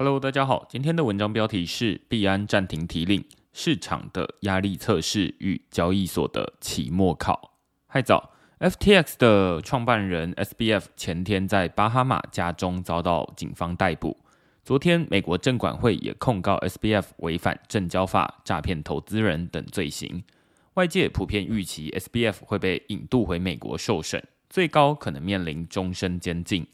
Hello，大家好，今天的文章标题是币安暂停提领，市场的压力测试与交易所的期末考。嗨早，FTX 的创办人 SBF 前天在巴哈马家中遭到警方逮捕。昨天，美国证管会也控告 SBF 违反证交法、诈骗投资人等罪行。外界普遍预期 SBF 会被引渡回美国受审，最高可能面临终身监禁。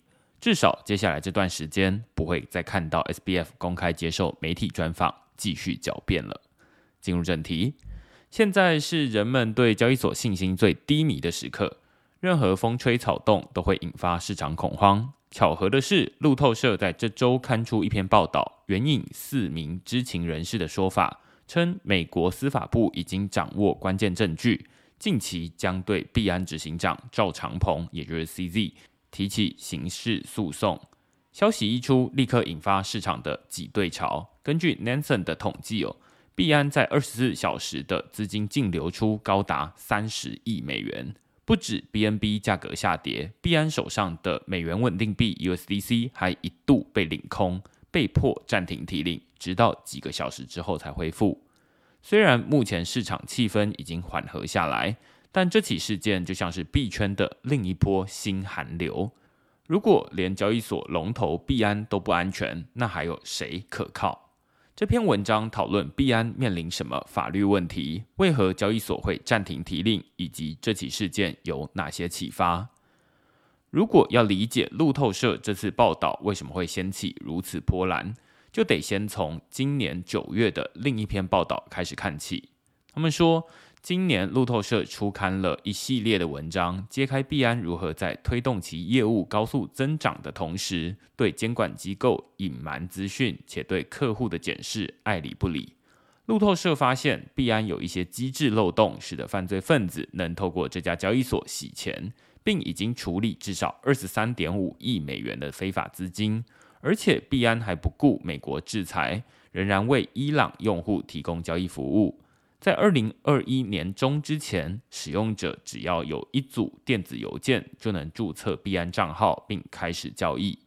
至少接下来这段时间不会再看到 SBF 公开接受媒体专访，继续狡辩了。进入正题，现在是人们对交易所信心最低迷的时刻，任何风吹草动都会引发市场恐慌。巧合的是，路透社在这周刊出一篇报道，援引四名知情人士的说法，称美国司法部已经掌握关键证据，近期将对币安执行长赵长鹏，也就是 CZ。提起刑事诉讼，消息一出，立刻引发市场的挤兑潮。根据 Nansen 的统计哦，币安在二十四小时的资金净流出高达三十亿美元。不止 BNB 价格下跌，币安手上的美元稳定币 USDC 还一度被领空，被迫暂停提领，直到几个小时之后才恢复。虽然目前市场气氛已经缓和下来。但这起事件就像是币圈的另一波新寒流。如果连交易所龙头币安都不安全，那还有谁可靠？这篇文章讨论币安面临什么法律问题，为何交易所会暂停提令，以及这起事件有哪些启发？如果要理解路透社这次报道为什么会掀起如此波澜，就得先从今年九月的另一篇报道开始看起。他们说。今年路透社出刊了一系列的文章，揭开币安如何在推动其业务高速增长的同时，对监管机构隐瞒资讯，且对客户的检视爱理不理。路透社发现，币安有一些机制漏洞，使得犯罪分子能透过这家交易所洗钱，并已经处理至少二十三点五亿美元的非法资金。而且，币安还不顾美国制裁，仍然为伊朗用户提供交易服务。在二零二一年中之前，使用者只要有一组电子邮件，就能注册币安账号并开始交易。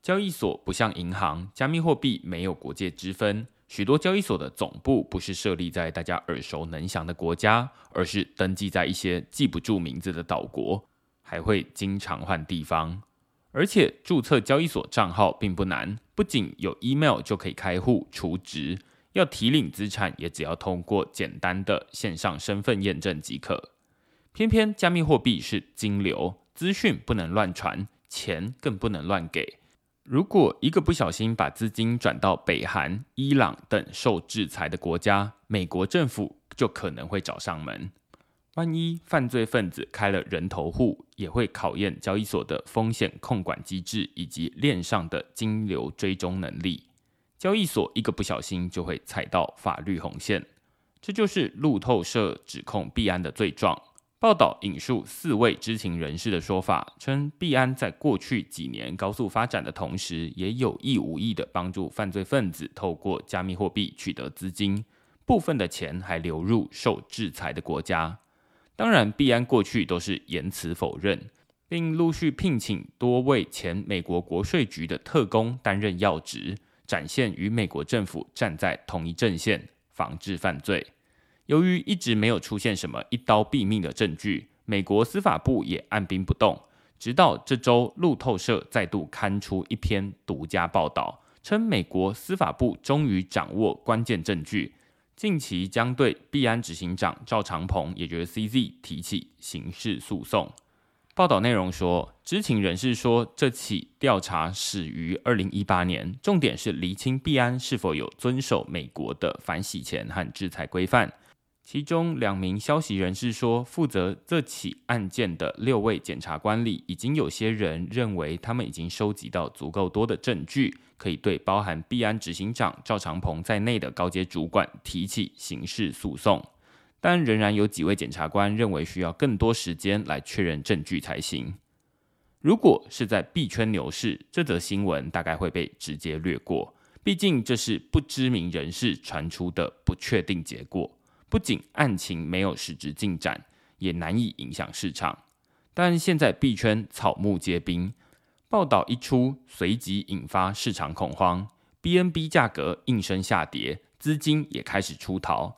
交易所不像银行，加密货币没有国界之分。许多交易所的总部不是设立在大家耳熟能详的国家，而是登记在一些记不住名字的岛国，还会经常换地方。而且注册交易所账号并不难，不仅有 email 就可以开户、储值。要提领资产，也只要通过简单的线上身份验证即可。偏偏加密货币是金流，资讯不能乱传，钱更不能乱给。如果一个不小心把资金转到北韩、伊朗等受制裁的国家，美国政府就可能会找上门。万一犯罪分子开了人头户，也会考验交易所的风险控管机制以及链上的金流追踪能力。交易所一个不小心就会踩到法律红线，这就是路透社指控币安的罪状。报道引述四位知情人士的说法，称币安在过去几年高速发展的同时，也有意无意的帮助犯罪分子透过加密货币取得资金，部分的钱还流入受制裁的国家。当然，币安过去都是言辞否认，并陆续聘请多位前美国国税局的特工担任要职。展现与美国政府站在同一阵线，防治犯罪。由于一直没有出现什么一刀毙命的证据，美国司法部也按兵不动。直到这周，路透社再度刊出一篇独家报道，称美国司法部终于掌握关键证据，近期将对币安执行长赵长鹏，也就是 CZ 提起刑事诉讼。报道内容说，知情人士说，这起调查始于二零一八年，重点是厘清币安是否有遵守美国的反洗钱和制裁规范。其中两名消息人士说，负责这起案件的六位检察官里，已经有些人认为他们已经收集到足够多的证据，可以对包含币安执行长赵长鹏在内的高阶主管提起刑事诉讼。但仍然有几位检察官认为需要更多时间来确认证据才行。如果是在币圈牛市，这则新闻大概会被直接略过，毕竟这是不知名人士传出的不确定结果。不仅案情没有实质进展，也难以影响市场。但现在币圈草木皆兵，报道一出，随即引发市场恐慌，BNB 价格应声下跌，资金也开始出逃，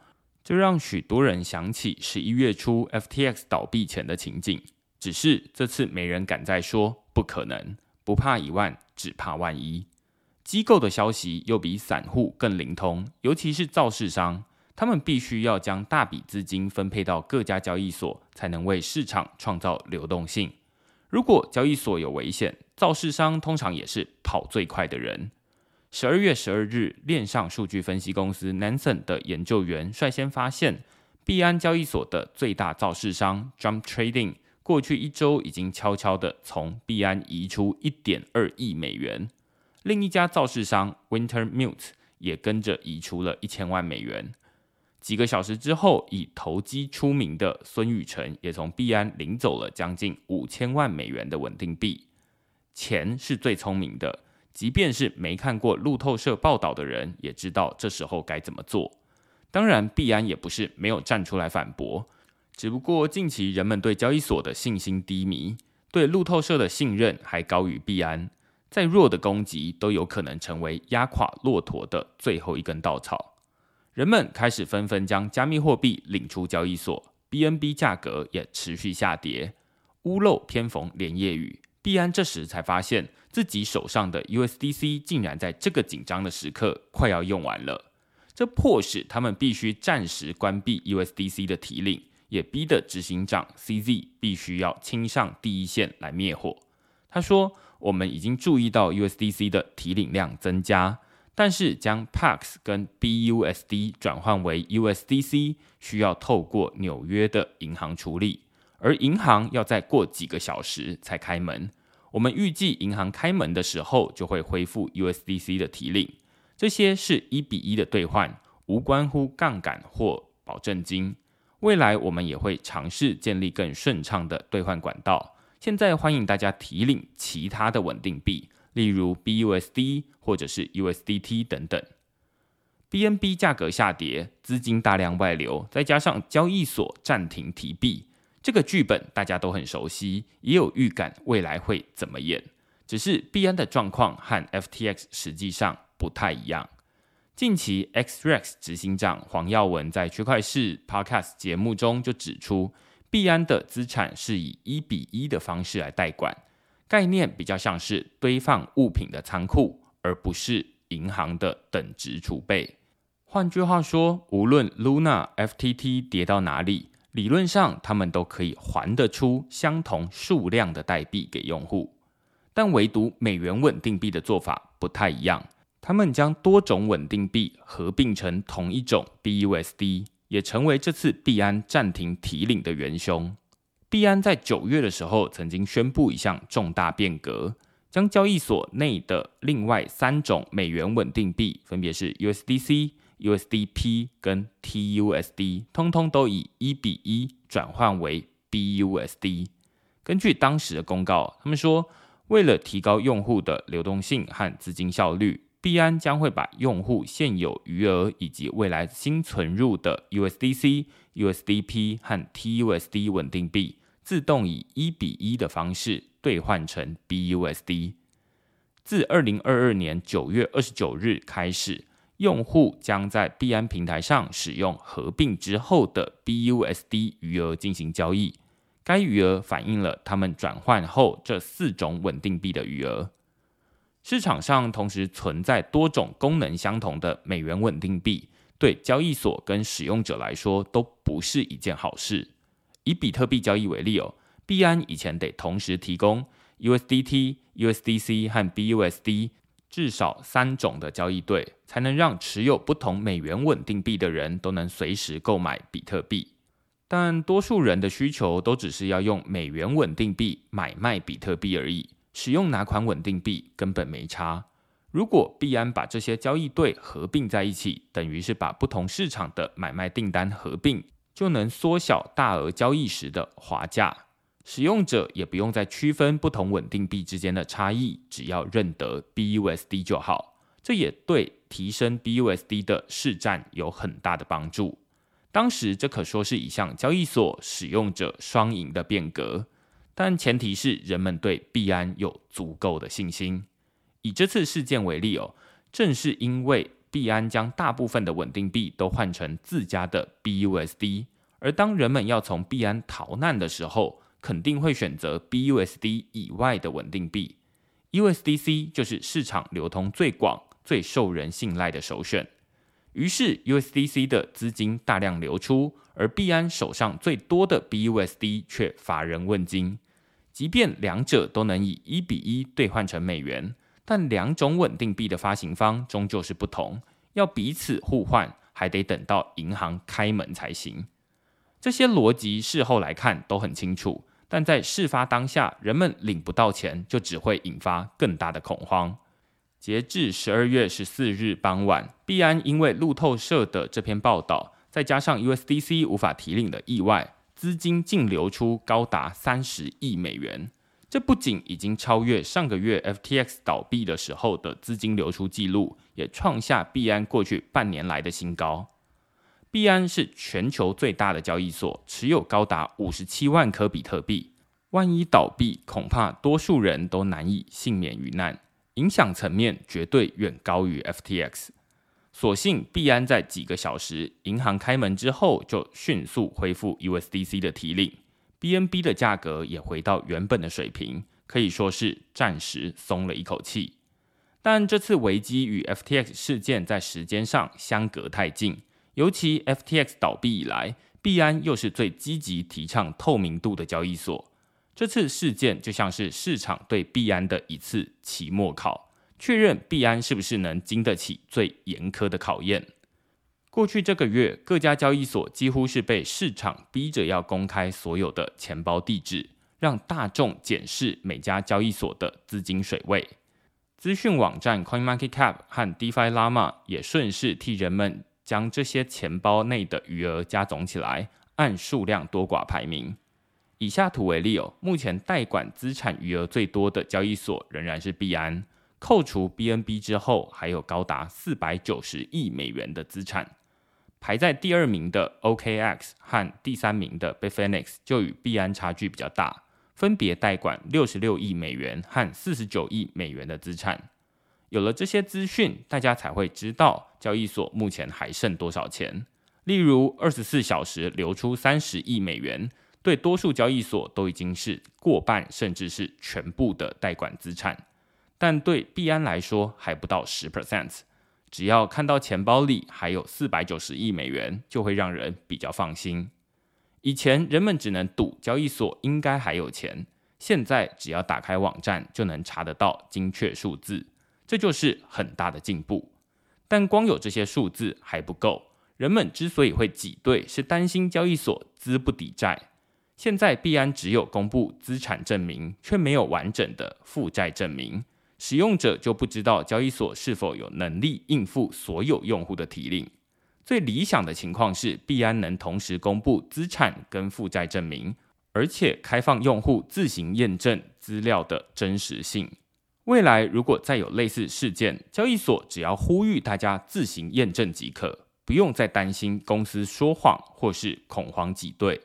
这让许多人想起十一月初 FTX 倒闭前的情景。只是这次没人敢再说不可能，不怕一万，只怕万一。机构的消息又比散户更灵通，尤其是造市商，他们必须要将大笔资金分配到各家交易所，才能为市场创造流动性。如果交易所有危险，造市商通常也是跑最快的人。十二月十二日，链上数据分析公司 Nansen 的研究员率先发现，币安交易所的最大造市商 Jump Trading 过去一周已经悄悄的从币安移出一点二亿美元。另一家造市商 Wintermute 也跟着移出了一千万美元。几个小时之后，以投机出名的孙宇晨也从币安领走了将近五千万美元的稳定币。钱是最聪明的，即便是没看过路透社报道的人，也知道这时候该怎么做。当然，币安也不是没有站出来反驳，只不过近期人们对交易所的信心低迷，对路透社的信任还高于币安。再弱的攻击都有可能成为压垮骆驼的最后一根稻草。人们开始纷纷将加密货币领出交易所，BNB 价格也持续下跌。屋漏偏逢连夜雨，币安这时才发现自己手上的 USDC 竟然在这个紧张的时刻快要用完了，这迫使他们必须暂时关闭 USDC 的提领，也逼得执行长 CZ 必须要亲上第一线来灭火。他说：“我们已经注意到 USDC 的提领量增加。”但是将 Pax 跟 BUSD 转换为 USDC，需要透过纽约的银行处理，而银行要再过几个小时才开门。我们预计银行开门的时候就会恢复 USDC 的提领。这些是一比一的兑换，无关乎杠杆或保证金。未来我们也会尝试建立更顺畅的兑换管道。现在欢迎大家提领其他的稳定币。例如 BUSD 或者是 USDT 等等，BNB 价格下跌，资金大量外流，再加上交易所暂停提币，这个剧本大家都很熟悉，也有预感未来会怎么演。只是币安的状况和 FTX 实际上不太一样。近期 XREX 执行长黄耀文在区块市 Podcast 节目中就指出，币安的资产是以一比一的方式来代管。概念比较像是堆放物品的仓库，而不是银行的等值储备。换句话说，无论 Luna、FTT 跌到哪里，理论上他们都可以还得出相同数量的代币给用户。但唯独美元稳定币的做法不太一样，他们将多种稳定币合并成同一种 BUSD，也成为这次币安暂停提领的元凶。币安在九月的时候曾经宣布一项重大变革，将交易所内的另外三种美元稳定币，分别是 USDC、USDP 跟 TUSD，通通都以一比一转换为 BUSD。根据当时的公告，他们说，为了提高用户的流动性和资金效率，币安将会把用户现有余额以及未来新存入的 USDC。USDP 和 TUSD 稳定币自动以一比一的方式兑换成 BUSD。自二零二二年九月二十九日开始，用户将在币安平台上使用合并之后的 BUSD 余额进行交易。该余额反映了他们转换后这四种稳定币的余额。市场上同时存在多种功能相同的美元稳定币。对交易所跟使用者来说都不是一件好事。以比特币交易为例哦，币安以前得同时提供 USDT、USDC 和 BUSD 至少三种的交易对，才能让持有不同美元稳定币的人都能随时购买比特币。但多数人的需求都只是要用美元稳定币买卖比特币而已，使用哪款稳定币根本没差。如果币安把这些交易对合并在一起，等于是把不同市场的买卖订单合并，就能缩小大额交易时的滑价。使用者也不用再区分不同稳定币之间的差异，只要认得 BUSD 就好。这也对提升 BUSD 的市占有很大的帮助。当时这可说是一项交易所使用者双赢的变革。但前提是人们对币安有足够的信心。以这次事件为例哦，正是因为币安将大部分的稳定币都换成自家的 BUSD，而当人们要从币安逃难的时候，肯定会选择 BUSD 以外的稳定币，USDC 就是市场流通最广、最受人信赖的首选。于是 USDC 的资金大量流出，而币安手上最多的 BUSD 却乏人问津。即便两者都能以一比一兑换成美元，但两种稳定币的发行方终究是不同，要彼此互换，还得等到银行开门才行。这些逻辑事后来看都很清楚。但在事发当下，人们领不到钱，就只会引发更大的恐慌。截至十二月十四日傍晚，币安因为路透社的这篇报道，再加上 USDC 无法提领的意外，资金净流出高达三十亿美元。这不仅已经超越上个月 FTX 倒闭的时候的资金流出记录，也创下币安过去半年来的新高。币安是全球最大的交易所，持有高达五十七万颗比特币。万一倒闭，恐怕多数人都难以幸免于难，影响层面绝对远高于 FTX。所幸币安在几个小时银行开门之后，就迅速恢复 USDC 的提领，BNB 的价格也回到原本的水平，可以说是暂时松了一口气。但这次危机与 FTX 事件在时间上相隔太近。尤其 FTX 倒闭以来，币安又是最积极提倡透明度的交易所。这次事件就像是市场对币安的一次期末考，确认币安是不是能经得起最严苛的考验。过去这个月，各家交易所几乎是被市场逼着要公开所有的钱包地址，让大众检视每家交易所的资金水位。资讯网站 CoinMarketCap 和 DeFi Llama 也顺势替人们。将这些钱包内的余额加总起来，按数量多寡排名。以下图为例哦，目前代管资产余额最多的交易所仍然是币安，扣除 BNB 之后，还有高达四百九十亿美元的资产。排在第二名的 OKX 和第三名的 Bitfinex 就与币安差距比较大，分别代管六十六亿美元和四十九亿美元的资产。有了这些资讯，大家才会知道交易所目前还剩多少钱。例如，二十四小时流出三十亿美元，对多数交易所都已经是过半，甚至是全部的代管资产。但对币安来说，还不到十 percent。只要看到钱包里还有四百九十亿美元，就会让人比较放心。以前人们只能赌交易所应该还有钱，现在只要打开网站就能查得到精确数字。这就是很大的进步，但光有这些数字还不够。人们之所以会挤兑，是担心交易所资不抵债。现在币安只有公布资产证明，却没有完整的负债证明，使用者就不知道交易所是否有能力应付所有用户的提领。最理想的情况是，币安能同时公布资产跟负债证明，而且开放用户自行验证资料的真实性。未来如果再有类似事件，交易所只要呼吁大家自行验证即可，不用再担心公司说谎或是恐慌挤兑。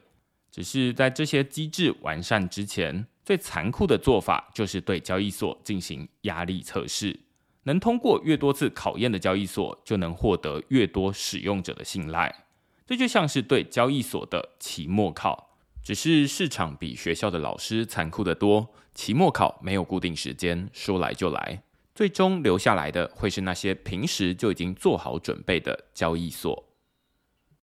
只是在这些机制完善之前，最残酷的做法就是对交易所进行压力测试。能通过越多次考验的交易所，就能获得越多使用者的信赖。这就像是对交易所的期末考。只是市场比学校的老师残酷得多，期末考没有固定时间，说来就来，最终留下来的会是那些平时就已经做好准备的交易所。